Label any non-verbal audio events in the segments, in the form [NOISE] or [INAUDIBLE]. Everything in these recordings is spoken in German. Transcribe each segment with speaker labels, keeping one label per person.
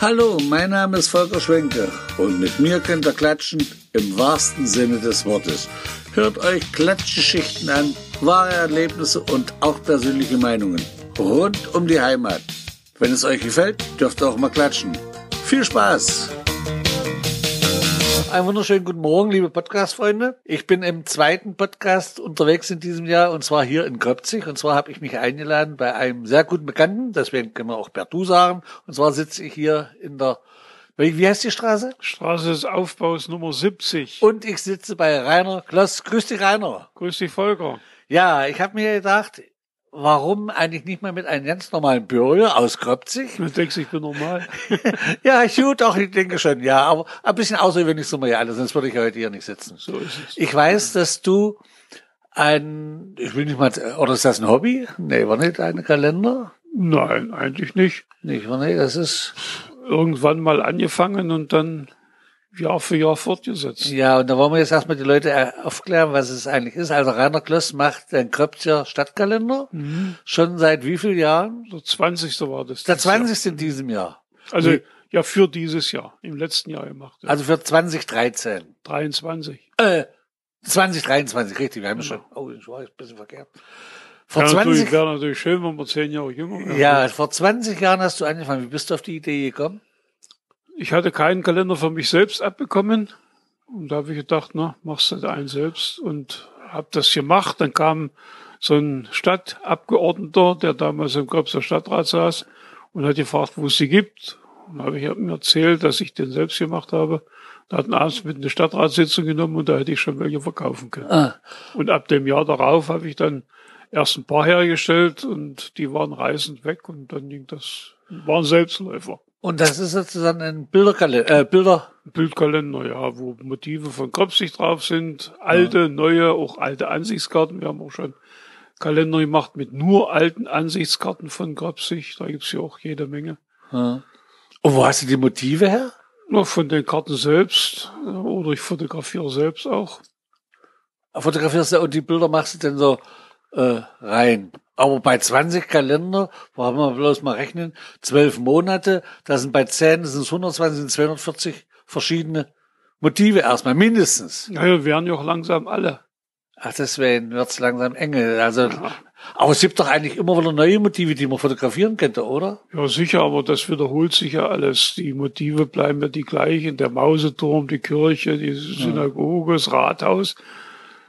Speaker 1: Hallo, mein Name ist Volker Schwenke und mit mir könnt ihr klatschen im wahrsten Sinne des Wortes. Hört euch Klatschgeschichten an, wahre Erlebnisse und auch persönliche Meinungen rund um die Heimat. Wenn es euch gefällt, dürft ihr auch mal klatschen. Viel Spaß! Einen wunderschönen guten Morgen, liebe Podcast-Freunde. Ich bin im zweiten Podcast unterwegs in diesem Jahr und zwar hier in Köpzig. Und zwar habe ich mich eingeladen bei einem sehr guten Bekannten, deswegen können wir auch Bertu sagen. Und zwar sitze ich hier in der, wie heißt die Straße?
Speaker 2: Straße des Aufbaus Nummer 70.
Speaker 1: Und ich sitze bei Rainer Kloss. Grüß dich, Rainer.
Speaker 2: Grüß dich, Volker.
Speaker 1: Ja, ich habe mir gedacht, warum eigentlich nicht mal mit einem ganz normalen Bürger aus Kröpzig?
Speaker 2: Du denkst, ich bin normal. [LAUGHS]
Speaker 1: ja, gut, auch ich denke schon, ja, aber ein bisschen außergewöhnlich sind wir ja alle, sonst würde ich heute hier nicht sitzen.
Speaker 2: So ist es.
Speaker 1: Ich weiß, dass du ein, ich will nicht mal, oder ist das ein Hobby? Nee, war nicht ein Kalender?
Speaker 2: Nein, eigentlich nicht.
Speaker 1: Nicht, war nicht, das ist.
Speaker 2: Irgendwann mal angefangen und dann Jahr für Jahr fortgesetzt.
Speaker 1: Ja, und da wollen wir jetzt erstmal die Leute aufklären, was es eigentlich ist. Also Rainer Kloss macht den Kröpzer Stadtkalender.
Speaker 2: Mhm.
Speaker 1: Schon seit wie vielen Jahren?
Speaker 2: Der 20. war das.
Speaker 1: Der
Speaker 2: dieses Jahr.
Speaker 1: 20. in diesem Jahr.
Speaker 2: Also, ja, für dieses Jahr. Im letzten Jahr gemacht. Ja.
Speaker 1: Also für 2013.
Speaker 2: 23.
Speaker 1: Äh, 2023, richtig. Wir haben schon, oh, ich war jetzt ein bisschen verkehrt. Vor
Speaker 2: Wäre
Speaker 1: 20,
Speaker 2: natürlich, wäre natürlich schön, wenn wir zehn Jahre jünger wären.
Speaker 1: ja, vor 20 Jahren hast du angefangen. Wie bist du auf die Idee gekommen?
Speaker 2: Ich hatte keinen Kalender für mich selbst abbekommen. Und da habe ich gedacht, na, machst du einen selbst und habe das gemacht. Dann kam so ein Stadtabgeordneter, der damals im Köpser Stadtrat saß und hat gefragt, wo es sie gibt. Und habe ich ihm erzählt, dass ich den selbst gemacht habe. Da hat ein abends mit eine Stadtratssitzung genommen und da hätte ich schon welche verkaufen können.
Speaker 1: Ah,
Speaker 2: Und ab dem Jahr darauf habe ich dann erst ein paar hergestellt und die waren reißend weg und dann ging das, waren Selbstläufer.
Speaker 1: Und das ist sozusagen ein Bilderkalender, äh, Bilder,
Speaker 2: Bildkalender, ja, wo Motive von Kopfsicht drauf sind, alte, neue, auch alte Ansichtskarten. Wir haben auch schon Kalender gemacht mit nur alten Ansichtskarten von Kopfsicht. Da gibt's ja auch jede Menge.
Speaker 1: ja. Und wo hast du die Motive her?
Speaker 2: Noch von den Karten selbst äh, oder ich fotografiere selbst auch.
Speaker 1: Fotografierst du und die Bilder machst du dann so äh, rein. Aber bei 20 Kalender, wo haben wir bloß mal rechnen, 12 Monate, da sind bei 10, das sind 120, sind 240 verschiedene Motive erstmal, mindestens.
Speaker 2: Naja, werden ja auch langsam alle.
Speaker 1: Ach, deswegen wird's langsam enge. Also, aber es gibt doch eigentlich immer wieder neue Motive, die man fotografieren könnte, oder?
Speaker 2: Ja, sicher, aber das wiederholt sich ja alles. Die Motive bleiben ja die gleichen. Der Mauseturm, die Kirche, die Synagoge, das Rathaus.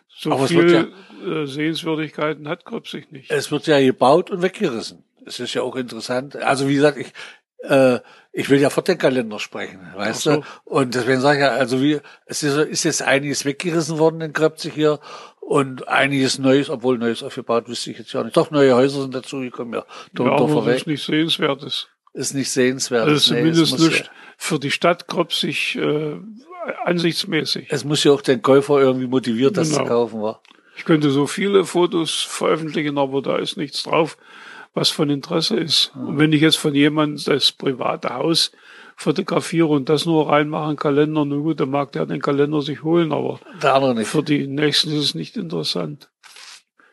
Speaker 2: So
Speaker 1: Aber es wird
Speaker 2: viel äh, Sehenswürdigkeiten hat Gröbsig nicht.
Speaker 1: Es wird ja gebaut und weggerissen. Es ist ja auch interessant. Also wie gesagt, ich äh, ich will ja vor den Kalender sprechen, weißt
Speaker 2: so.
Speaker 1: du? Und deswegen sage ich ja, also wie es ist, ist jetzt einiges weggerissen worden in Kröpzig hier und einiges Neues, obwohl Neues aufgebaut, wüsste ich jetzt ja nicht. Doch neue Häuser sind dazugekommen, ja.
Speaker 2: Ja,
Speaker 1: Drunter
Speaker 2: aber das
Speaker 1: vorweg
Speaker 2: ist nicht sehenswertes.
Speaker 1: ist nicht sehenswert.
Speaker 2: Also zumindest nicht für die Stadt Gröbsig äh, ansichtsmäßig.
Speaker 1: Ja, es muss ja auch den Käufer irgendwie motiviert, das
Speaker 2: Genau.
Speaker 1: zu kaufen war.
Speaker 2: Ich könnte so viele Fotos veröffentlichen, aber da ist nichts drauf, was von Interesse ist. Und wenn ich jetzt von jemandem das private Haus fotografiere und das nur reinmache, in den Kalender, na gut, dann mag der den Kalender sich holen, aber
Speaker 1: Der
Speaker 2: für die Nächsten ist es nicht interessant.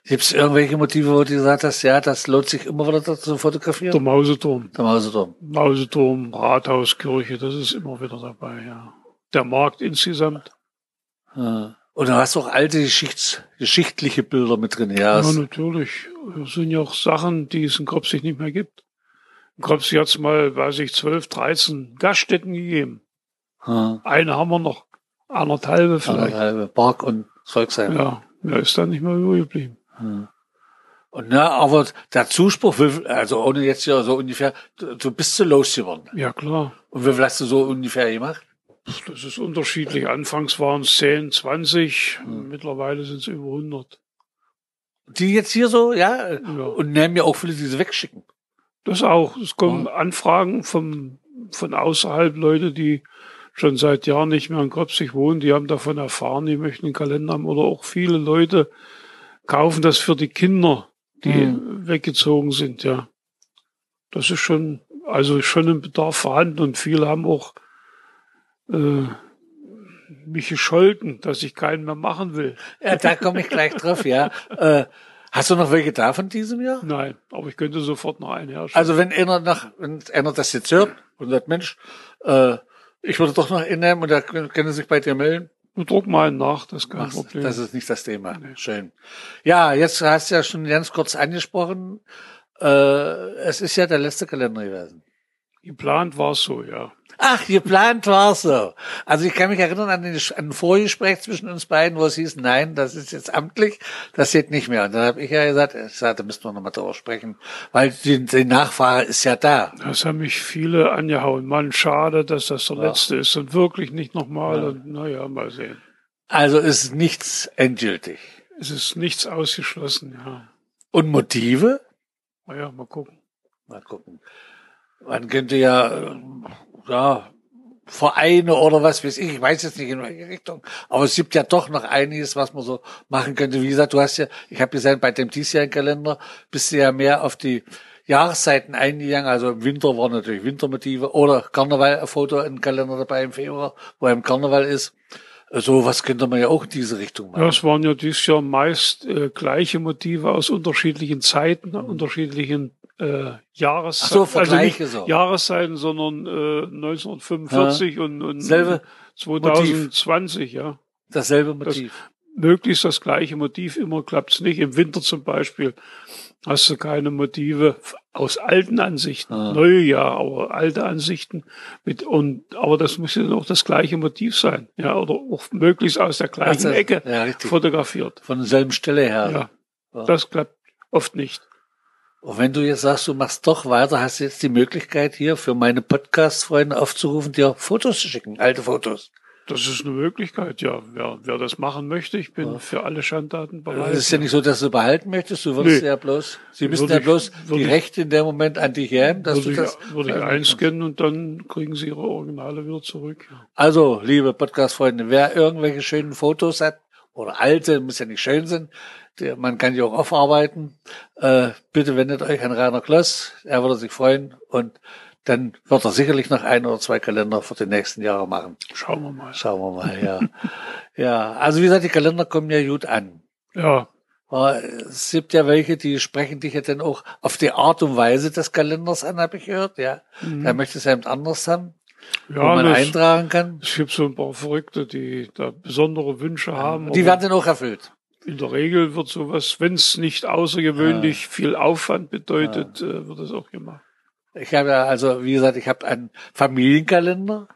Speaker 1: Gibt es irgendwelche Motive, wo du gesagt hast, ja, das lohnt sich immer wieder dazu zu
Speaker 2: Der
Speaker 1: fotografieren?
Speaker 2: Mauseturm.
Speaker 1: Der Mauseturm.
Speaker 2: Mauseturm, Rathaus, Kirche, das ist immer wieder dabei, ja. Der Markt insgesamt.
Speaker 1: Ja. Und du hast auch alte Geschichts geschichtliche Bilder mit drin. Ja,
Speaker 2: Ja, natürlich. Das sind ja auch Sachen, die es in Kropsig nicht mehr gibt. In Kropsig hat es mal, weiß ich, 12, 13 Gaststätten gegeben.
Speaker 1: ja.
Speaker 2: Eine haben wir noch. Anderthalbe vielleicht.
Speaker 1: Anderthalbe Park und Volksheim.
Speaker 2: Ja, mehr ist dann nicht mehr übrig geblieben.
Speaker 1: Und na, aber der Zuspruch, also ohne jetzt hier so ungefähr, du, du bist so losgeworden.
Speaker 2: Ja, klar.
Speaker 1: Und wie viel hast du so ungefähr gemacht?
Speaker 2: Das ist unterschiedlich. Anfangs waren es 10, 20. Mittlerweile sind es über 100.
Speaker 1: Die jetzt hier so, ja,
Speaker 2: Ja.
Speaker 1: und nehmen ja auch viele, die sie wegschicken.
Speaker 2: Das auch. Es kommen Anfragen vom, von außerhalb Leute, die schon seit Jahren nicht mehr in Kropsig wohnen, die haben davon erfahren, die möchten einen Kalender haben. Oder auch viele Leute kaufen das für die Kinder, die
Speaker 1: Mhm.
Speaker 2: weggezogen sind, ja. Das ist schon, also schon ein Bedarf vorhanden und viele haben auch äh, mich gescholten, dass ich keinen mehr machen will.
Speaker 1: Ja, da komme ich gleich drauf, ja. [LAUGHS] Äh, Hast du noch welche da von diesem Jahr?
Speaker 2: Nein, aber ich könnte sofort noch einen herstellen.
Speaker 1: Also wenn einer nach, wenn einer das jetzt hört und sagt, Mensch, äh, ich würde doch noch einen nehmen und da können sich bei dir melden.
Speaker 2: Du druck mal einen nach, das ist kein
Speaker 1: Machst,
Speaker 2: Problem.
Speaker 1: das ist nicht das Thema. Schön. Ja, jetzt hast du ja schon ganz kurz angesprochen, äh, es ist ja der letzte Kalender gewesen.
Speaker 2: Geplant war es so, ja.
Speaker 1: Ach, geplant war so. Also ich kann mich erinnern an, den, an ein Vorgespräch zwischen uns beiden, wo es hieß, nein, das ist jetzt amtlich, das geht nicht mehr. Und dann habe ich ja gesagt, ich sagte, da müssen wir nochmal drüber sprechen, weil die, die Nachfahre ist ja da.
Speaker 2: Das haben mich viele angehauen. Mann, schade, dass das der
Speaker 1: Ja.
Speaker 2: letzte ist und wirklich nicht nochmal.
Speaker 1: Ja.
Speaker 2: Und naja, mal sehen.
Speaker 1: Also ist nichts endgültig.
Speaker 2: Es ist nichts ausgeschlossen, ja.
Speaker 1: Und Motive?
Speaker 2: Naja, mal gucken.
Speaker 1: Mal gucken. Man könnte ja, äh, ja, Vereine oder was weiß ich, ich weiß jetzt nicht in welche Richtung, aber es gibt ja doch noch einiges, was man so machen könnte. Wie gesagt, du hast ja, ich habe gesehen, bei dem diesjährigen Kalender bist du ja mehr auf die Jahreszeiten eingegangen, also im Winter waren natürlich Wintermotive oder Karneval, ein Foto im Kalender dabei im Februar, wo im Karneval ist. So was könnte man ja auch in diese Richtung machen.
Speaker 2: Ja, es waren ja dieses Jahr meist äh, gleiche Motive aus unterschiedlichen Zeiten, unterschiedlichen äh, Jahreszeiten.
Speaker 1: Ach so, Vergleiche
Speaker 2: also
Speaker 1: so.
Speaker 2: Jahreszeiten, sondern äh, 1945 und, und
Speaker 1: Selbe
Speaker 2: 2020, ja.
Speaker 1: Dasselbe Motiv.
Speaker 2: Möglichst das gleiche Motiv, immer klappt's nicht. Im Winter zum Beispiel hast du keine Motive aus alten Ansichten,
Speaker 1: Ah.
Speaker 2: neue ja, aber alte Ansichten mit und aber das muss ja auch das gleiche Motiv sein, ja, oder auch möglichst aus der gleichen
Speaker 1: Also,
Speaker 2: Ecke
Speaker 1: ja,
Speaker 2: fotografiert.
Speaker 1: Von derselben Stelle her.
Speaker 2: Ja,
Speaker 1: Ja.
Speaker 2: das klappt oft nicht.
Speaker 1: Und wenn du jetzt sagst, du machst doch weiter, hast du jetzt die Möglichkeit hier für meine Podcast-Freunde aufzurufen, dir Fotos zu schicken, alte Fotos.
Speaker 2: Das ist eine Möglichkeit, ja. Wer, wer das machen möchte, ich bin für alle Schandtaten bereit.
Speaker 1: Es ist ja nicht so, dass du behalten möchtest, du würdest
Speaker 2: Nee.
Speaker 1: ja bloß, sie müssen
Speaker 2: Würde
Speaker 1: ja
Speaker 2: ich-
Speaker 1: bloß
Speaker 2: würde
Speaker 1: die
Speaker 2: ich-
Speaker 1: Rechte in dem Moment an dich geben, dass du
Speaker 2: ich,
Speaker 1: das.
Speaker 2: würde ich einscannen und dann kriegen sie ihre Originale wieder zurück. Ja.
Speaker 1: Also, liebe Podcast-Freunde, wer irgendwelche schönen Fotos hat, oder alte, muss ja nicht schön sein, der, man kann die auch aufarbeiten, äh, bitte wendet euch an Rainer Kloss, er würde sich freuen und dann wird er sicherlich noch ein oder zwei Kalender für die nächsten Jahre machen.
Speaker 2: Schauen wir mal.
Speaker 1: Schauen wir mal, ja. [LAUGHS] ja, also wie gesagt, die Kalender kommen ja gut an.
Speaker 2: Ja,
Speaker 1: Aber es gibt ja welche, die sprechen dich ja dann auch auf die Art und Weise des Kalenders an, habe ich gehört, ja. Da möchte es eben anders haben, wo
Speaker 2: Mhm. ja
Speaker 1: man
Speaker 2: das,
Speaker 1: eintragen kann.
Speaker 2: es gibt so ein paar Verrückte, die da besondere Wünsche haben.
Speaker 1: Die werden dann auch erfüllt.
Speaker 2: In der Regel wird sowas, wenn es nicht außergewöhnlich viel Aufwand bedeutet, äh, wird es auch gemacht.
Speaker 1: Ich habe ja, also wie gesagt, ich habe einen Familienkalender,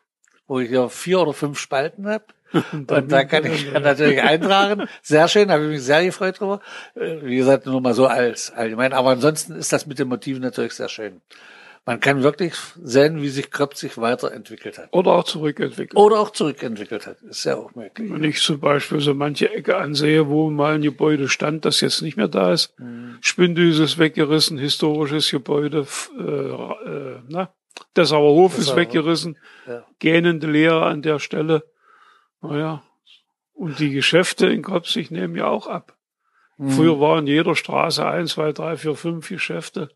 Speaker 1: wo ich ja vier oder fünf Spalten habe. [LAUGHS] Und da [LAUGHS] kann ich natürlich eintragen. Sehr schön, habe ich mich sehr gefreut drüber. Äh, Wie gesagt, nur mal so als allgemein. Aber ansonsten ist das mit den Motiven natürlich sehr schön. Man kann wirklich sehen, wie sich Kröpf sich weiterentwickelt hat.
Speaker 2: Oder auch zurückentwickeln.
Speaker 1: Oder auch zurückentwickelt hat. Ist ja auch möglich.
Speaker 2: Wenn ich zum Beispiel so manche Ecke ansehe, wo mal ein Gebäude stand, das jetzt nicht mehr da ist,
Speaker 1: Mhm.
Speaker 2: Spindüse ist weggerissen, historisches Gebäude, äh, äh, na, Dessauer Hof ist
Speaker 1: Dessauer.
Speaker 2: weggerissen,
Speaker 1: Ja.
Speaker 2: gähnende Leere an der Stelle. Naja, und die Geschäfte in Kopsig nehmen ja auch ab.
Speaker 1: Mhm.
Speaker 2: Früher waren in jeder Straße eins, zwei, drei, vier, fünf Geschäfte,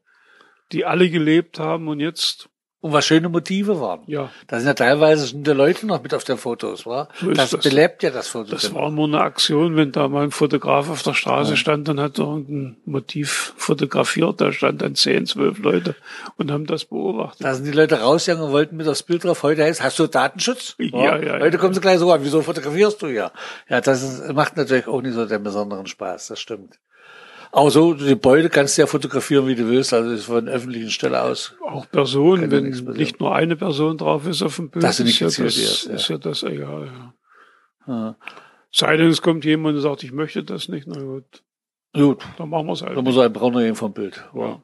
Speaker 2: die alle gelebt haben und jetzt,
Speaker 1: Und was schöne Motive waren.
Speaker 2: ja,
Speaker 1: Da sind ja teilweise schon die Leute noch mit auf den Fotos, wa?
Speaker 2: So
Speaker 1: das,
Speaker 2: das.
Speaker 1: belebt ja das Foto.
Speaker 2: Das war nur eine Aktion, wenn da mal ein Fotograf auf der Straße stand, dann hat er irgendein Motiv fotografiert, da stand dann zehn, zwölf Leute und haben das beobachtet.
Speaker 1: Da sind die Leute rausgegangen und wollten mit aufs Bild drauf. Heute heißt, hast du Datenschutz?
Speaker 2: Ja, ja,
Speaker 1: Heute
Speaker 2: ja.
Speaker 1: kommen sie gleich so an, wieso fotografierst du ja? Ja, das ist, macht natürlich auch nicht so den besonderen Spaß, das stimmt. Aber so, die Gebäude kannst du ja fotografieren, wie du willst, also ist von öffentlichen Stelle aus.
Speaker 2: Auch Personen, wenn nicht nur eine Person drauf ist auf dem Bild,
Speaker 1: Dass sie nicht
Speaker 2: ist, ja das,
Speaker 1: ja.
Speaker 2: ist ja das egal. Ja.
Speaker 1: Ja.
Speaker 2: Sei denn, es kommt jemand und sagt, ich möchte das nicht, na gut,
Speaker 1: Gut,
Speaker 2: dann machen wir es halt.
Speaker 1: da muss ein Brauner gehen vom Bild.
Speaker 2: ja.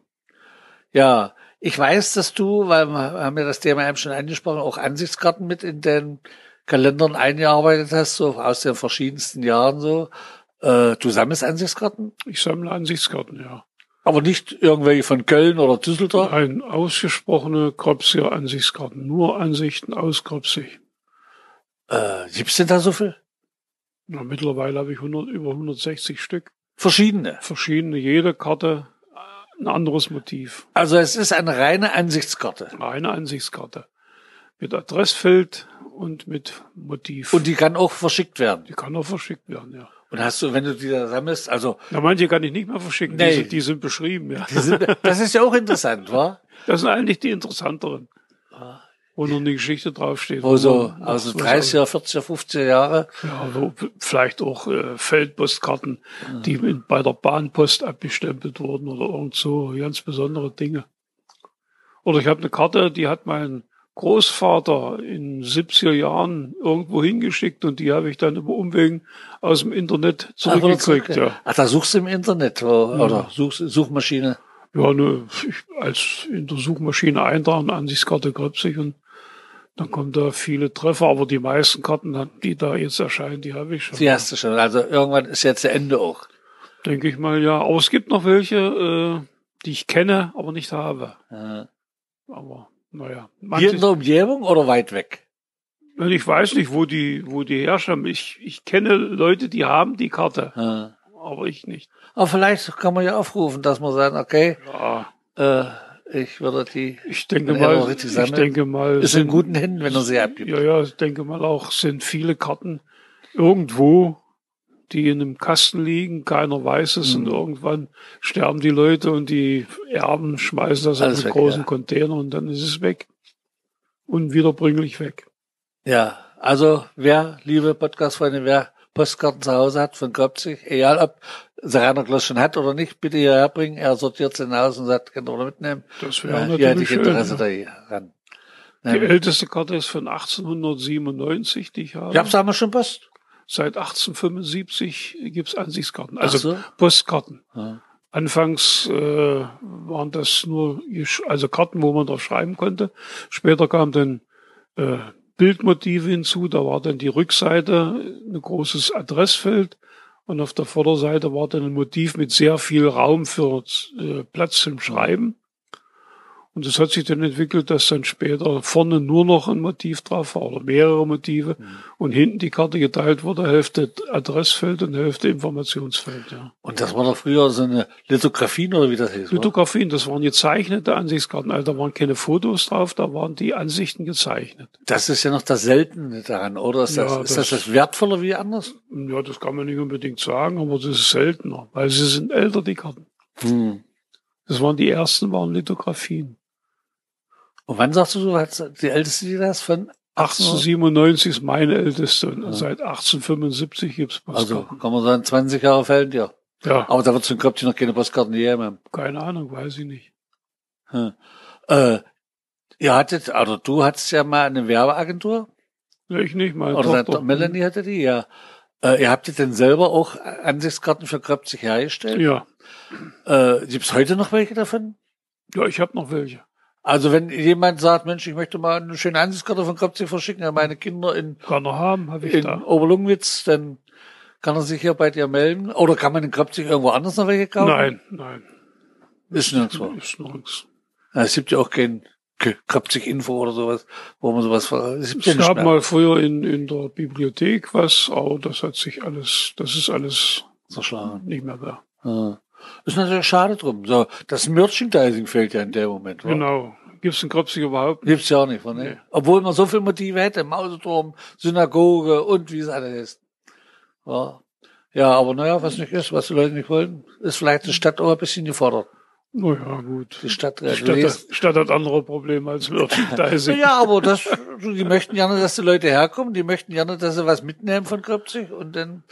Speaker 1: Ja, ich weiß, dass du, weil wir haben ja das Thema eben schon angesprochen, auch Ansichtskarten mit in den Kalendern eingearbeitet hast, so aus den verschiedensten Jahren so. Äh, du sammelst Ansichtskarten,
Speaker 2: Ich sammle Ansichtskarten, ja.
Speaker 1: aber nicht irgendwelche von Köln oder Düsseldorf.
Speaker 2: Ein ausgesprochene Kropsier Ansichtskarten, nur Ansichten aus Kropsig.
Speaker 1: Äh, gibt's denn da so viel?
Speaker 2: Na, mittlerweile habe ich 100, über 160 Stück.
Speaker 1: Verschiedene.
Speaker 2: Verschiedene, jede Karte ein anderes Motiv.
Speaker 1: Also es ist eine reine Ansichtskarte.
Speaker 2: Eine Ansichtskarte. Mit Adressfeld und mit Motiv.
Speaker 1: Und die kann auch verschickt werden.
Speaker 2: die kann auch verschickt werden, ja.
Speaker 1: Und hast du, wenn du die da sammelst, also.
Speaker 2: Na, manche kann ich nicht mehr verschicken,
Speaker 1: Nee.
Speaker 2: die, sind, die sind beschrieben, ja.
Speaker 1: Sind, das ist ja auch interessant, wa? [LAUGHS]
Speaker 2: Das sind eigentlich die interessanteren. Wo noch eine Geschichte draufsteht.
Speaker 1: Wo so
Speaker 2: man was-
Speaker 1: 30er, 40er, 50er Jahre.
Speaker 2: Ja, wo vielleicht auch äh, Feldpostkarten, die in, bei der Bahnpost abgestempelt wurden oder irgend so ganz besondere Dinge. Oder ich habe eine Karte, die hat mein Großvater in 70er Jahren irgendwo hingeschickt und die habe ich dann über Umwegen aus dem Internet zurückgekriegt. Ja,
Speaker 1: Ach, da suchst du im Internet, oder suchst, Suchmaschine.
Speaker 2: ja ne, ich, als in der Suchmaschine eintragen, Ansichtskarte Gröpsig und dann kommen da viele Treffer, aber die meisten Karten, die da jetzt erscheinen, die habe ich schon.
Speaker 1: Die hast du schon. Also irgendwann ist jetzt der Ende auch.
Speaker 2: Denke ich mal, ja. Aber es gibt noch welche, äh, die ich kenne, aber nicht habe.
Speaker 1: Äh,
Speaker 2: Aber naja.
Speaker 1: Hier in der Umgebung oder weit weg?
Speaker 2: ich weiß nicht, wo die, wo die herrschauen. Ich, ich kenne Leute, die haben die Karte,
Speaker 1: Äh.
Speaker 2: aber ich nicht.
Speaker 1: Aber vielleicht kann man ja aufrufen, dass man sagt, okay,
Speaker 2: Ja,
Speaker 1: äh, ich würde die,
Speaker 2: ich denke mal, ich
Speaker 1: sammelt,
Speaker 2: denke mal,
Speaker 1: ist in guten Händen, wenn er sie abgibt.
Speaker 2: ja, ja, ich denke mal auch, sind viele Karten irgendwo, die in einem Kasten liegen, keiner weiß es
Speaker 1: Mhm.
Speaker 2: und irgendwann sterben die Leute und die Erben schmeißen das
Speaker 1: Alles
Speaker 2: in einen
Speaker 1: weg,
Speaker 2: großen
Speaker 1: ja.
Speaker 2: Container und dann ist es weg. Unwiederbringlich weg.
Speaker 1: Ja, also wer, liebe Podcast-Freunde, wer Postkarten zu Hause hat von Kopzig, egal ob sie Rainer Kloss schon hat oder nicht, bitte hierher bringen. Er sortiert sie aus und sagt, könnt ihr mitnehmen.
Speaker 2: Das
Speaker 1: Ja,
Speaker 2: wäre
Speaker 1: hätte
Speaker 2: natürlich
Speaker 1: ich
Speaker 2: schön.
Speaker 1: Interesse
Speaker 2: ja.
Speaker 1: daran.
Speaker 2: Die
Speaker 1: Ja.
Speaker 2: älteste Karte ist von 1897, die ich habe.
Speaker 1: Ja, haben wir schon Post.
Speaker 2: Seit 1875 gibt's Ansichtskarten, also
Speaker 1: so.
Speaker 2: Postkarten.
Speaker 1: Ja.
Speaker 2: Anfangs äh, waren das nur also Karten, wo man drauf schreiben konnte. Später kam dann äh, Bildmotive hinzu. Da war dann die Rückseite ein großes Adressfeld und auf der Vorderseite war dann ein Motiv mit sehr viel Raum für äh, Platz zum Schreiben. Und es hat sich dann entwickelt, dass dann später vorne nur noch ein Motiv drauf war oder mehrere Motive und hinten die Karte geteilt wurde, Hälfte Adressfeld und Hälfte Informationsfeld. Ja.
Speaker 1: Und das war doch früher so eine Lithografien oder wie das hieß.
Speaker 2: Lithografien, das waren gezeichnete Ansichtskarten. Also da waren keine Fotos drauf, da waren die Ansichten gezeichnet.
Speaker 1: Das ist ja noch das Seltene daran, oder? Ist das,
Speaker 2: Ja,
Speaker 1: ist das,
Speaker 2: das-
Speaker 1: das wertvoller wie anders?
Speaker 2: Ja, das kann man nicht unbedingt sagen, aber das ist seltener, weil sie sind älter, die Karten.
Speaker 1: Hm.
Speaker 2: Das waren die ersten, waren Lithografien.
Speaker 1: Und wann sagst du, du die älteste, die das von
Speaker 2: 1897 ist meine älteste und seit 1875 gibt's
Speaker 1: Also
Speaker 2: Postkarten.
Speaker 1: kann man sagen, 20 Jahre fällt ja.
Speaker 2: ja,
Speaker 1: Aber da wird zum Kopf noch keine Postkarten gegeben haben.
Speaker 2: keine Ahnung, weiß ich nicht.
Speaker 1: Hm. Äh, ihr hattet, oder du hattest ja mal eine Werbeagentur,
Speaker 2: Ich nicht, meine
Speaker 1: oder
Speaker 2: Tochter.
Speaker 1: Melanie hatte die, ja. Äh, ihr habt ihr denn selber auch Ansichtskarten für Kröpzig hergestellt?
Speaker 2: Ja,
Speaker 1: Äh, gibt's heute noch welche davon?
Speaker 2: ja, ich habe noch welche.
Speaker 1: Also wenn jemand sagt, Mensch, ich möchte mal eine schöne Ansichtskarte von Kröpzig verschicken an meine Kinder in,
Speaker 2: Kann er haben, habe ich
Speaker 1: in
Speaker 2: da.
Speaker 1: Oberlungwitz, dann kann er sich hier bei dir melden. Oder kann man in Kröpzig irgendwo anders noch welche kaufen?
Speaker 2: Nein, nein,
Speaker 1: Ist nirgendwo.
Speaker 2: ist nirgends.
Speaker 1: Ja, Es gibt ja auch kein Kröpzig Info oder sowas, wo man sowas ver- es
Speaker 2: Es gab
Speaker 1: mehr.
Speaker 2: mal früher in, in der Bibliothek was, aber das hat sich alles, das ist alles
Speaker 1: zerschlagen.
Speaker 2: nicht mehr da.
Speaker 1: Ja. Ist natürlich schade drum. So, das Merchandising fehlt ja in dem Moment. wa?
Speaker 2: Genau. Gibt's in Kropsig überhaupt? nicht?
Speaker 1: Gibt's ja auch nicht von, ne?
Speaker 2: Nee.
Speaker 1: Obwohl man so viele Motive hätte, Mauseturm, Synagoge und wie es alles ist. Ja. ja, aber naja, was nicht ist, was die Leute nicht wollen, ist vielleicht die Stadt auch ein bisschen gefordert.
Speaker 2: Naja, gut.
Speaker 1: Die Stadt,
Speaker 2: Die Stadt, hat, Stadt hat andere Probleme als Merchandising.
Speaker 1: Ja, aber das, die möchten gerne, dass die Leute herkommen, die möchten gerne, dass sie was mitnehmen von Kröpzig und dann,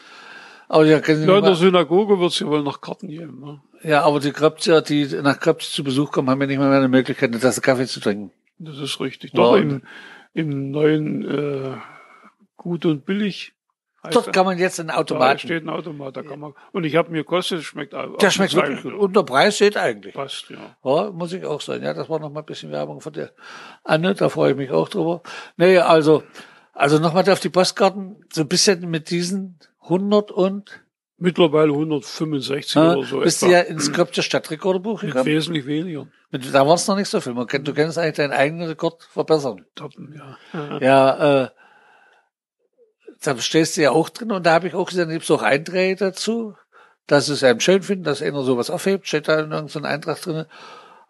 Speaker 1: aber ja,
Speaker 2: Ja, in der Synagoge wird's ja wohl noch Karten geben. Ne?
Speaker 1: ja, aber die Kröpziger, die nach Kröpzig zu Besuch kommen, haben ja nicht mal mehr eine Möglichkeit, eine Tasse Kaffee zu trinken.
Speaker 2: Das ist richtig.
Speaker 1: Ja,
Speaker 2: Doch,
Speaker 1: und-
Speaker 2: im, im neuen äh, Gut und Billig.
Speaker 1: Dort kann man jetzt einen
Speaker 2: Da
Speaker 1: Automaten.
Speaker 2: steht ein Automat, da kann man. Und ich habe mir gekostet, es schmeckt auch.
Speaker 1: Der schmeckt wirklich gut. Und der Preis steht eigentlich.
Speaker 2: Passt, ja.
Speaker 1: Ja, muss ich auch sagen. Ja, das war noch mal ein bisschen Werbung von der Anne, da freue ich mich auch drüber. Nee, also, also nochmal auf die Postkarten, so ein bisschen mit diesen 100 und,
Speaker 2: Mittlerweile 165
Speaker 1: äh,
Speaker 2: oder so.
Speaker 1: bist du
Speaker 2: etwa.
Speaker 1: ja ins Skopje Stadtrekorderbuch
Speaker 2: Mit
Speaker 1: gekommen.
Speaker 2: wesentlich weniger.
Speaker 1: Mit, da war es noch nicht so viel. Man kann, du kannst eigentlich deinen eigenen Rekord verbessern.
Speaker 2: Toppen, ja. [LAUGHS]
Speaker 1: Ja, äh, da stehst du ja auch drin und da habe ich auch gesehen, da gibt's auch Einträge dazu, dass es einem schön finden, dass einer sowas aufhebt, steht da in irgendeinem Eintrag drin.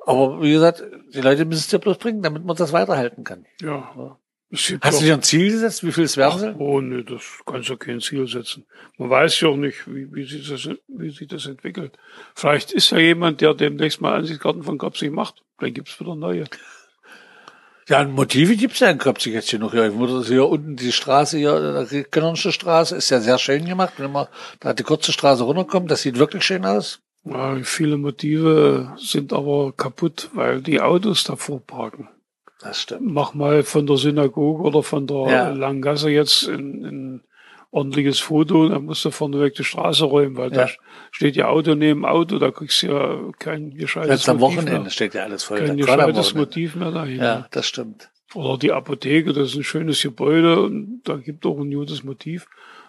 Speaker 1: Aber wie gesagt, die Leute müssen es dir bloß bringen, damit man das weiterhalten kann.
Speaker 2: Ja. Es gibt
Speaker 1: Hast du dir ein Ziel gesetzt, wie viel es werden soll?
Speaker 2: Oh, nee, das kannst du kein Ziel setzen. Man weiß ja auch nicht, wie, wie, sich das, wie sich das entwickelt. Vielleicht ist ja jemand, der demnächst mal Ansichtskarten von Grapsig macht. Dann gibt's wieder neue.
Speaker 1: Ja, und Motive gibt's ja in Köpzig jetzt hier noch. Ja, ich wurde hier unten die Straße hier, die Könnernsche Straße, ist ja sehr schön gemacht. Wenn man da die kurze Straße runterkommt, das sieht wirklich schön aus.
Speaker 2: Ja, viele Motive sind aber kaputt, weil die Autos davor parken.
Speaker 1: Das stimmt.
Speaker 2: Mach mal von der Synagoge oder von der
Speaker 1: Ja.
Speaker 2: Langgasse jetzt ein, ordentliches Foto, und dann musst du vorneweg die Straße räumen, weil
Speaker 1: Ja.
Speaker 2: da steht ja Auto neben Auto, da kriegst du ja kein gescheites
Speaker 1: Jetzt am
Speaker 2: Motiv
Speaker 1: Wochenende
Speaker 2: mehr.
Speaker 1: steht ja alles voll.
Speaker 2: Kein gescheites. Motiv mehr dahin.
Speaker 1: Ja, das stimmt.
Speaker 2: Oder die Apotheke, das ist ein schönes Gebäude und da gibt auch ein gutes Motiv.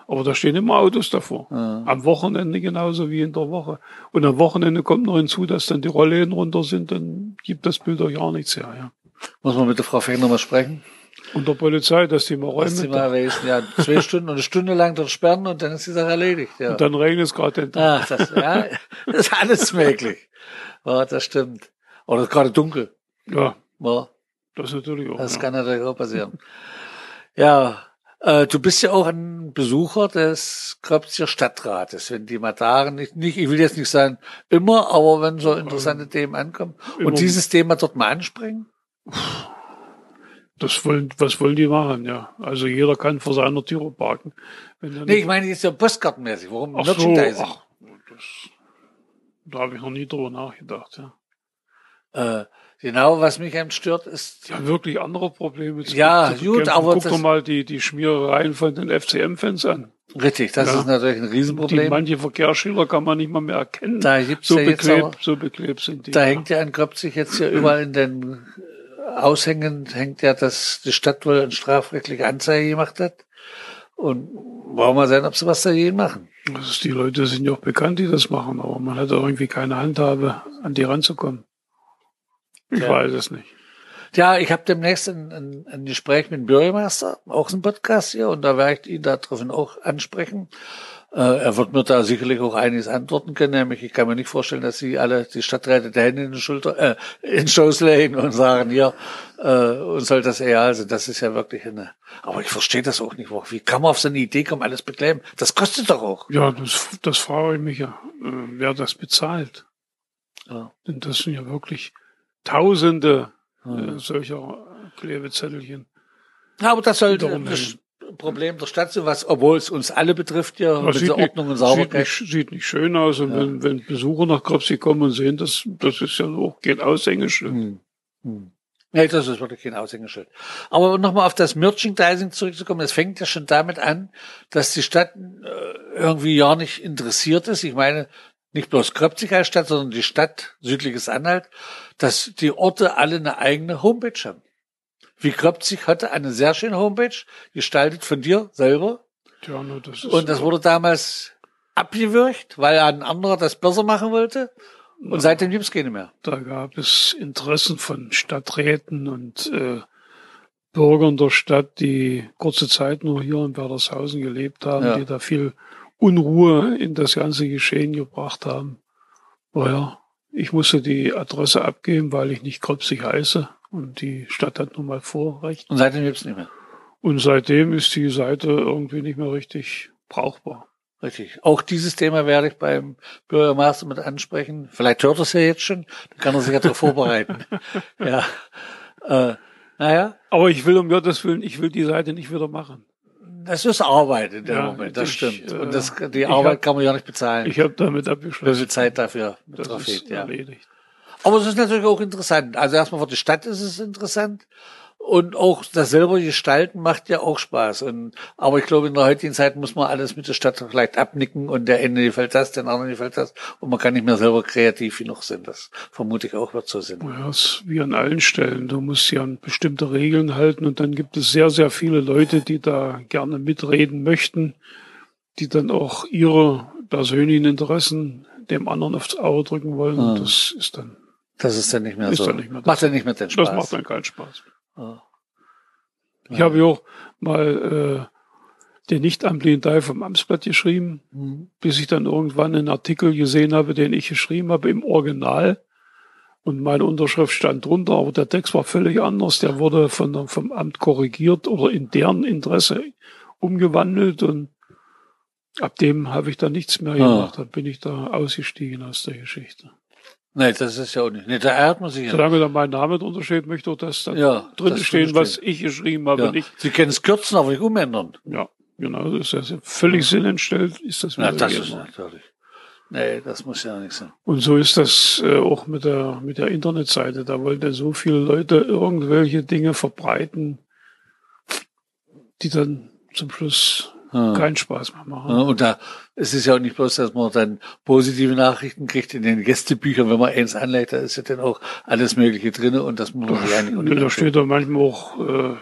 Speaker 2: Aber da stehen immer Autos davor.
Speaker 1: Ja.
Speaker 2: Am Wochenende genauso wie in der Woche. Und am Wochenende kommt noch hinzu, dass dann die Rollläden runter sind, dann gibt das Bild auch gar nichts her. Ja.
Speaker 1: Muss man mit der Frau Fechner mal sprechen.
Speaker 2: Und der Polizei, dass die mal
Speaker 1: Was sie
Speaker 2: räumen.
Speaker 1: mal wissen. Ja, zwei Stunden und eine Stunde lang dort sperren und dann ist die Sache erledigt. Ja.
Speaker 2: Und dann regnet es gerade.
Speaker 1: Ach, das, ja, das ist alles möglich. Ja, das stimmt. Oder gerade dunkel.
Speaker 2: Ja,
Speaker 1: Ja,
Speaker 2: das natürlich auch.
Speaker 1: das
Speaker 2: ja.
Speaker 1: kann natürlich auch passieren. Ja, äh, du bist ja auch ein Besucher des Kröpziger Stadtrates. Wenn die Mataren nicht, nicht, ich will jetzt nicht sagen immer, aber wenn so interessante Themen ankommen und dieses Thema dort mal ansprechen.
Speaker 2: Das wollen, was wollen die machen, ja. Also jeder kann vor seiner Tür parken.
Speaker 1: Nee, ich meine jetzt so postkartenmäßig. Warum
Speaker 2: Ach so,
Speaker 1: Merchandising?
Speaker 2: ach, das, da habe ich noch nie drüber nachgedacht, ja.
Speaker 1: Äh, genau, was mich eben stört, ist,
Speaker 2: Ja, wirklich andere Probleme. zu-
Speaker 1: Ja,
Speaker 2: zu
Speaker 1: gut, aber
Speaker 2: Guck doch mal die, die Schmierereien von den FCM-Fans an.
Speaker 1: richtig, das
Speaker 2: Ja.
Speaker 1: ist natürlich ein
Speaker 2: Die
Speaker 1: Riesenproblem.
Speaker 2: manche Verkehrsschilder kann man nicht mal mehr erkennen.
Speaker 1: Da gibt's
Speaker 2: so
Speaker 1: ja jetzt
Speaker 2: beklebt,
Speaker 1: aber-
Speaker 2: so beklebt sind die.
Speaker 1: Da hängt ja in Gröpzig jetzt ja überall in den Aushängen hängt ja, dass die Stadt wohl eine strafrechtliche Anzeige gemacht hat. Und wollen wir sehen, ob sie was dagegen machen.
Speaker 2: ist, die Leute sind ja auch bekannt, die das machen, aber man hat irgendwie keine Handhabe, an die ranzukommen. Ich
Speaker 1: Ja.
Speaker 2: weiß es nicht.
Speaker 1: Ja, ich habe demnächst ein, ein, ein Gespräch mit dem Bürgermeister, auch ein Podcast hier, und da werde ich ihn daraufhin auch ansprechen. Äh, er wird mir da sicherlich auch einiges antworten können, nämlich ich kann mir nicht vorstellen, dass sie alle die Stadträte die Hände in die Schulter, äh, in den Schoß legen und sagen, ja, äh, uns soll das eher, also das ist ja wirklich eine, aber ich verstehe das auch nicht. Wie kann man auf so eine Idee kommen, alles bekleben? Das kostet doch auch.
Speaker 2: Ja, das, das frage ich mich ja, äh, wer das bezahlt.
Speaker 1: Ja.
Speaker 2: Denn das sind ja wirklich Tausende äh, solcher Klebezettelchen.
Speaker 1: Ja, aber das sollte Problem der Stadt sein, was, obwohl es uns alle betrifft, ja, mit
Speaker 2: Das
Speaker 1: der Ordnung und
Speaker 2: sieht,
Speaker 1: Sauberkeit.
Speaker 2: nicht, sieht nicht schön aus. Und wenn, wenn Besucher nach Gröpsig kommen und sehen, das, das ist ja auch kein Aushängeschild.
Speaker 1: Hm. Hm. Nee, das ist wirklich kein Aushängeschild. Aber nochmal auf das Merchandising zurückzukommen, es fängt ja schon damit an, dass die Stadt äh, irgendwie ja nicht interessiert ist. Ich meine, nicht bloß Kröpzig als Stadt, sondern die Stadt Südliches Anhalt, dass die Orte alle eine eigene Homepage haben. Wie Kröpzig hatte eine sehr schöne Homepage, gestaltet von dir selber.
Speaker 2: Tja, nur das ist
Speaker 1: Und das wurde damals abgewürgt, weil ein anderer das besser machen wollte. Und seitdem gibt's keine mehr.
Speaker 2: Da gab es Interessen von Stadträten und äh, Bürgern der Stadt, die kurze Zeit nur hier in Werdershausen gelebt haben,
Speaker 1: Ja.
Speaker 2: die da viel Unruhe in das ganze Geschehen gebracht haben. Naja, ich musste die Adresse abgeben, weil ich nicht Kröpsig heiße. Und die Stadt hat nun mal Vorrecht.
Speaker 1: Und seitdem gibt's nicht mehr.
Speaker 2: Und seitdem ist die Seite irgendwie nicht mehr richtig brauchbar.
Speaker 1: Richtig. Auch dieses Thema werde ich beim Bürgermeister mit ansprechen. Vielleicht hört er es ja jetzt schon, dann kann er sich ja darauf [LAUGHS] vorbereiten. Ja. Äh, naja,
Speaker 2: Aber ich will um Gottes Willen, ich will die Seite nicht wieder machen.
Speaker 1: Das ist Arbeit in dem
Speaker 2: Ja,
Speaker 1: Moment, das
Speaker 2: ich,
Speaker 1: stimmt.
Speaker 2: äh,
Speaker 1: Und das, die Arbeit
Speaker 2: hab-
Speaker 1: kann man ja nicht bezahlen.
Speaker 2: Ich habe damit
Speaker 1: Wie
Speaker 2: abgeschlossen.
Speaker 1: viel Zeit dafür
Speaker 2: Das ist
Speaker 1: ja.
Speaker 2: erledigt.
Speaker 1: Aber es ist natürlich auch interessant. Also erstmal für die Stadt ist es interessant. Und auch das selber gestalten macht ja auch Spaß. Und, aber ich glaube, in der heutigen Zeit muss man alles mit der Stadt vielleicht abnicken und der eine gefällt das, den anderen gefällt das. Und man kann nicht mehr selber kreativ genug sein. Das vermute ich auch wird so sein.
Speaker 2: Ja, ist wie an allen Stellen. Du musst ja an bestimmte Regeln halten und dann gibt es sehr, sehr viele Leute, die da gerne mitreden möchten, die dann auch ihre persönlichen Interessen dem anderen aufs Auge drücken wollen. Und
Speaker 1: Ah.
Speaker 2: das ist dann,
Speaker 1: Das ist dann nicht mehr so.
Speaker 2: dann nicht mehr das.
Speaker 1: macht dann nicht mehr den Spaß.
Speaker 2: das macht dann keinen Spaß.
Speaker 1: Ja.
Speaker 2: Ich habe ja auch mal äh, den nichtamtlichen Teil vom Amtsblatt geschrieben,
Speaker 1: Mhm.
Speaker 2: bis ich dann irgendwann einen Artikel gesehen habe, den ich geschrieben habe im Original. Und meine Unterschrift stand drunter, aber der Text war völlig anders. Der wurde von vom Amt korrigiert oder in deren Interesse umgewandelt und ab dem habe ich dann nichts mehr gemacht. Ah. Dann bin ich da ausgestiegen aus der Geschichte.
Speaker 1: Nee, das ist ja auch nicht. Nee, da ärgert man sich ja.
Speaker 2: Solange da mein Name drunter steht, möchte auch das dann ja, drin das stehen, was ich geschrieben habe. Ja. Nicht.
Speaker 1: Sie können es kürzen, aber nicht umändern.
Speaker 2: Ja, genau. Das ist ja völlig ja. sinnentstellt, ist das
Speaker 1: Ja, das ist natürlich. Nee, das muss ja nicht sein.
Speaker 2: Und so ist das äh, auch mit der, mit der Internetseite. Da wollten so viele Leute irgendwelche Dinge verbreiten, die dann zum Schluss hm. keinen Spaß mehr machen.
Speaker 1: Und da es ist ja auch nicht bloß, dass man dann positive Nachrichten kriegt in den Gästebüchern, wenn man eins anlegt, da ist ja dann auch alles Mögliche drin und das muss man
Speaker 2: ja nicht. Und da steht da manchmal auch äh,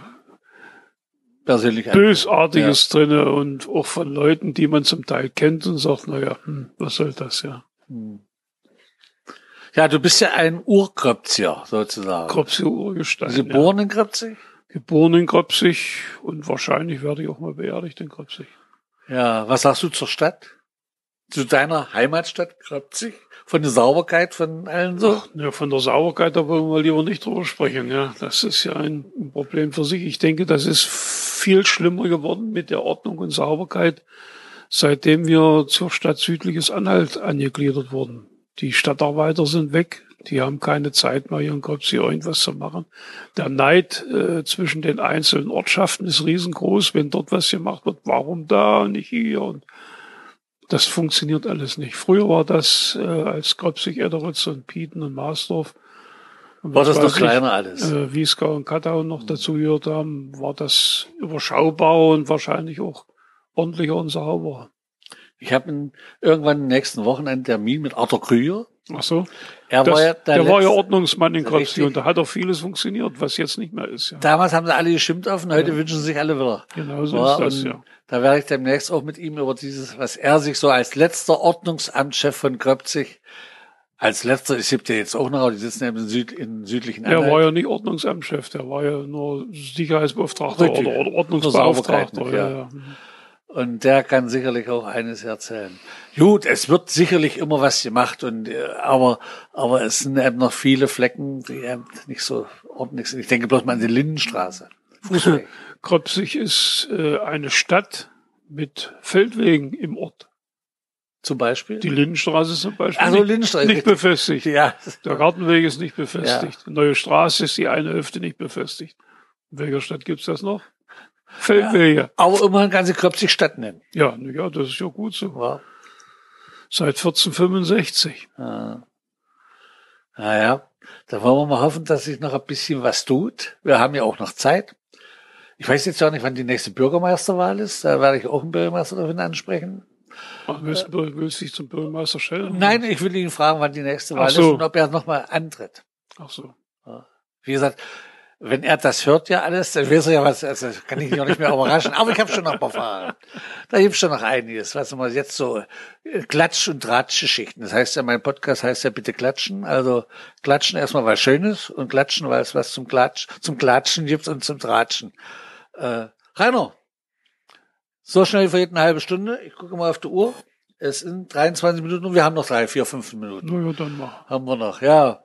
Speaker 2: persönlich Bösartiges ja. drinne und auch von Leuten, die man zum Teil kennt und sagt, naja, hm, was soll das ja. Hm.
Speaker 1: Ja, du bist ja ein Urkröpzier sozusagen.
Speaker 2: Kröpzier Urgestein.
Speaker 1: Geboren ja. in Kröpzig?
Speaker 2: Geboren in Kröpzig und wahrscheinlich werde ich auch mal beerdigt in Kröpzig.
Speaker 1: Ja, was sagst du zur Stadt? Zu deiner Heimatstadt Kröpzig? Von der Sauberkeit von allen so? Ach,
Speaker 2: ja, von der Sauberkeit, da wollen wir lieber nicht drüber sprechen. Ja, das ist ja ein Problem für sich. Ich denke, das ist viel schlimmer geworden mit der Ordnung und Sauberkeit, seitdem wir zur Stadt Südliches Anhalt angegliedert wurden. Die Stadtarbeiter sind weg. Die haben keine Zeit mehr, hier in Kopsi irgendwas zu machen. Der Neid äh, zwischen den einzelnen Ortschaften ist riesengroß. Wenn dort was gemacht wird, warum da, nicht hier? Und das funktioniert alles nicht. Früher war das, äh, als Kropsig, Ederitz und Pieten und Marsdorf
Speaker 1: und war das noch kleiner alles?
Speaker 2: Äh, Wiesgau und Kattau noch dazu gehört haben, war das überschaubar und wahrscheinlich auch ordentlicher und sauberer.
Speaker 1: Ich habe irgendwann im nächsten Wochenende Termin mit Arthur Krüger.
Speaker 2: Ach so. Er das, war ja der, der war ja Ordnungsmann in Kropsi und da hat auch vieles funktioniert, was jetzt nicht mehr ist. Ja.
Speaker 1: Damals haben sie alle geschimpft auf und heute ja. wünschen sich alle wieder.
Speaker 2: Genau so ja, ist das, ja.
Speaker 1: Da werde ich demnächst auch mit ihm über dieses, was er sich so als letzter Ordnungsamtschef von Kröpzig als letzter, ich ja jetzt auch noch, die sitzen ja im, Süd, im südlichen
Speaker 2: Anhalt. Er war ja nicht Ordnungsamtschef, der war ja nur Sicherheitsbeauftragter oder, oder Ordnungsbeauftragter. Ja. Ja.
Speaker 1: Und der kann sicherlich auch eines erzählen. Gut, es wird sicherlich immer was gemacht und äh, aber aber es sind eben noch viele Flecken, die eben nicht so ordentlich sind. Ich denke bloß mal an die Lindenstraße. [LAUGHS]
Speaker 2: Kropsig ist äh, eine Stadt mit Feldwegen im Ort.
Speaker 1: Zum Beispiel?
Speaker 2: Die Lindenstraße zum Beispiel.
Speaker 1: Also Lindenstraße.
Speaker 2: Nicht, nicht befestigt. Ja. Der Gartenweg ist nicht befestigt. Ja. Die neue Straße ist die eine Hälfte nicht befestigt. In welcher Stadt gibt's das noch? Feldwege. Ja,
Speaker 1: aber immerhin kann sie Kröpzig Stadt nennen.
Speaker 2: Ja, ja, das ist ja gut so. Ja. Seit 1465. Ja.
Speaker 1: Naja, da wollen wir mal hoffen, dass sich noch ein bisschen was tut. Wir haben ja auch noch Zeit. Ich weiß jetzt auch nicht, wann die nächste Bürgermeisterwahl ist. Da werde ich auch einen Bürgermeister darauf ansprechen.
Speaker 2: Ach, willst, du willst dich zum Bürgermeister stellen?
Speaker 1: Nein, ich will ihn fragen, wann die nächste Wahl so. ist und ob er nochmal antritt.
Speaker 2: Ach so.
Speaker 1: Wie gesagt, wenn er das hört ja alles, dann weiß er ja was, also kann ich ihn auch nicht mehr überraschen. Aber ich habe schon noch ein paar Fragen. Da gibt's schon noch einiges, was wir jetzt so äh, Klatsch- und Tratsch-Geschichten. Das heißt ja, mein Podcast heißt ja bitte Klatschen. Also Klatschen erstmal was Schönes und Klatschen, weil es was zum Klatsch, zum Klatschen gibt und zum Tratschen. Äh, Rainer, so schnell vergeht eine halbe Stunde. Ich gucke mal auf die Uhr. Es sind 23 Minuten und wir haben noch drei, vier, fünf Minuten.
Speaker 2: Na ja, dann mal.
Speaker 1: Haben wir noch, ja.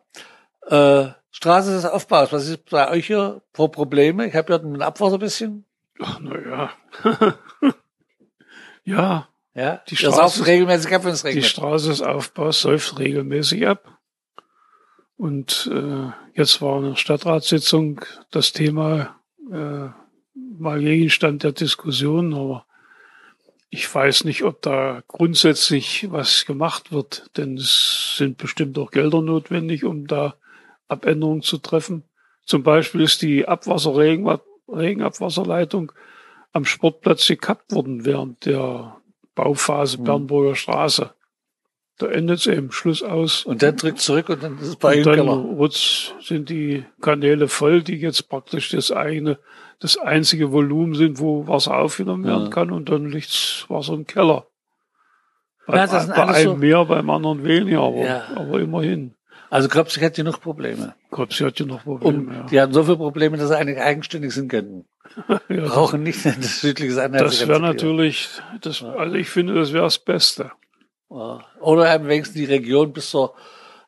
Speaker 1: Äh, Straße des Aufbaus, was ist bei euch hier vor Probleme? Ich habe ja ein Abwasser ein bisschen.
Speaker 2: Ach, na ja. [LAUGHS] ja.
Speaker 1: Ja, die Straße regelmäßig ab, wenn es regnet.
Speaker 2: Die Straße des Aufbaus läuft regelmäßig ab. Und äh, jetzt war in der Stadtratssitzung das Thema äh, mal Gegenstand der Diskussion, aber ich weiß nicht, ob da grundsätzlich was gemacht wird, denn es sind bestimmt auch Gelder notwendig, um da Abänderungen zu treffen. Zum Beispiel ist die Abwasser Regenabwasserleitung am Sportplatz gekappt worden während der Bauphase mhm. Bernburger Straße. Da endet es eben Schluss aus.
Speaker 1: Und dann drückt zurück und dann ist es bei
Speaker 2: und dann rutsch, sind die Kanäle voll, die jetzt praktisch das eigene, das einzige Volumen sind, wo Wasser aufgenommen werden ja. kann und dann liegt's Wasser im Keller. Bei, ja, bei einem so mehr, beim anderen weniger, aber, ja. aber immerhin.
Speaker 1: Also Kropsig hat genug Probleme.
Speaker 2: Kropsig hat genug Probleme, um,
Speaker 1: ja. Die haben so viele Probleme, dass sie eigentlich eigenständig sind könnten. [LAUGHS] ja, Brauchen nicht das südliche Anhalt.
Speaker 2: Das wäre natürlich, das, also ich finde, das wäre das Beste.
Speaker 1: Oder eben wenigstens die Region bis zur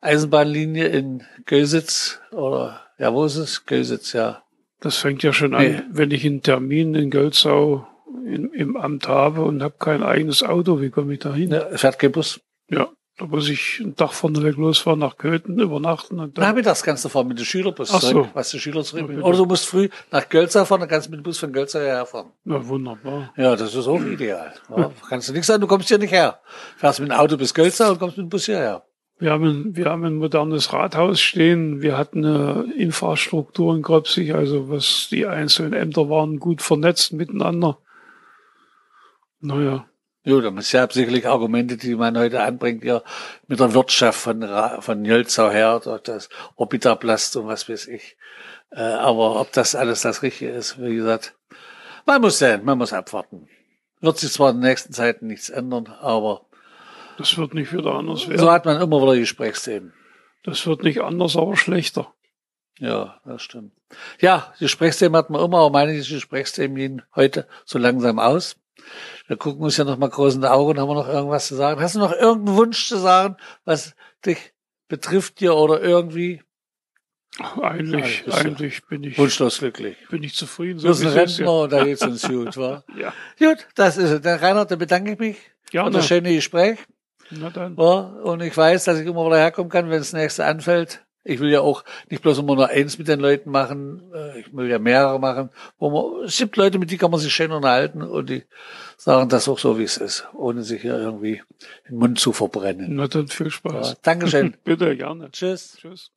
Speaker 1: Eisenbahnlinie in Gösitz oder ja, wo ist es? Gösitz, ja.
Speaker 2: Das fängt ja schon an,
Speaker 1: Nee.
Speaker 2: wenn ich einen Termin in Gölzau in, im Amt habe und habe kein eigenes Auto, wie komme ich da hin?
Speaker 1: ja fährt kein Bus.
Speaker 2: Ja, da muss ich einen Tag vorneweg losfahren nach Köthen, übernachten und dann.
Speaker 1: Nachmittags kannst du fahren mit dem Schülerbus
Speaker 2: Ach so.
Speaker 1: zurück, was der Schüler zurück.
Speaker 2: Ja, bitte.
Speaker 1: Oder du musst früh nach Gölzau fahren, dann kannst du mit dem Bus von Gölzau hierher fahren.
Speaker 2: Na, wunderbar.
Speaker 1: Ja, das ist auch ideal. Ja, kannst du nichts sagen, du kommst hier nicht her. Fährst mit dem Auto bis Gölzau und kommst mit dem Bus hierher.
Speaker 2: Wir haben, ein, wir haben ein modernes Rathaus stehen. Wir hatten eine Infrastruktur in Gröpsig, also was die einzelnen Ämter waren, gut vernetzt miteinander. Naja,
Speaker 1: Jo, da muss ja sicherlich Argumente, die man heute anbringt, ja, mit der Wirtschaft von, von Jölzau her, oder das Orbitaplast und was weiß ich. Äh, aber ob das alles das Richtige ist, wie gesagt, man muss sehen, man muss abwarten. Wird sich zwar in den nächsten Zeiten nichts ändern, aber
Speaker 2: das wird nicht wieder anders werden.
Speaker 1: so hat man immer wieder Gesprächsthemen.
Speaker 2: Das wird nicht anders, aber schlechter.
Speaker 1: Ja, das stimmt. Ja, Gesprächsthemen hat man immer, aber meine Gesprächsthemen gehen heute so langsam aus. Wir gucken uns ja noch mal groß in die Augen, haben wir noch irgendwas zu sagen? Hast du noch irgendeinen Wunsch zu sagen, was dich betrifft dir oder irgendwie
Speaker 2: Eigentlich,
Speaker 1: Ja, du-
Speaker 2: eigentlich bin ich,
Speaker 1: wunschlos glücklich?
Speaker 2: bin ich zufrieden.
Speaker 1: Du bist ein Rentner und da geht's uns [LAUGHS] gut, wa?
Speaker 2: Ja,
Speaker 1: Gut, das ist es. Dann Reinhard, dann bedanke ich mich für
Speaker 2: gerne.
Speaker 1: das schöne Gespräch.
Speaker 2: Na dann.
Speaker 1: Ja, und ich weiß, dass ich immer wieder herkommen kann, wenn das nächste anfällt. Ich will ja auch nicht bloß immer nur eins mit den Leuten machen, äh, ich will ja mehrere machen. Wo man, es gibt Leute, mit denen kann man sich schön unterhalten und die sagen das auch so, wie es ist, ohne sich hier irgendwie den Mund zu verbrennen.
Speaker 2: Na dann viel
Speaker 1: Ja,
Speaker 2: Spaß.
Speaker 1: Dankeschön. [LAUGHS]
Speaker 2: Bitte, gerne.
Speaker 1: Tschüss.
Speaker 2: Tschüss.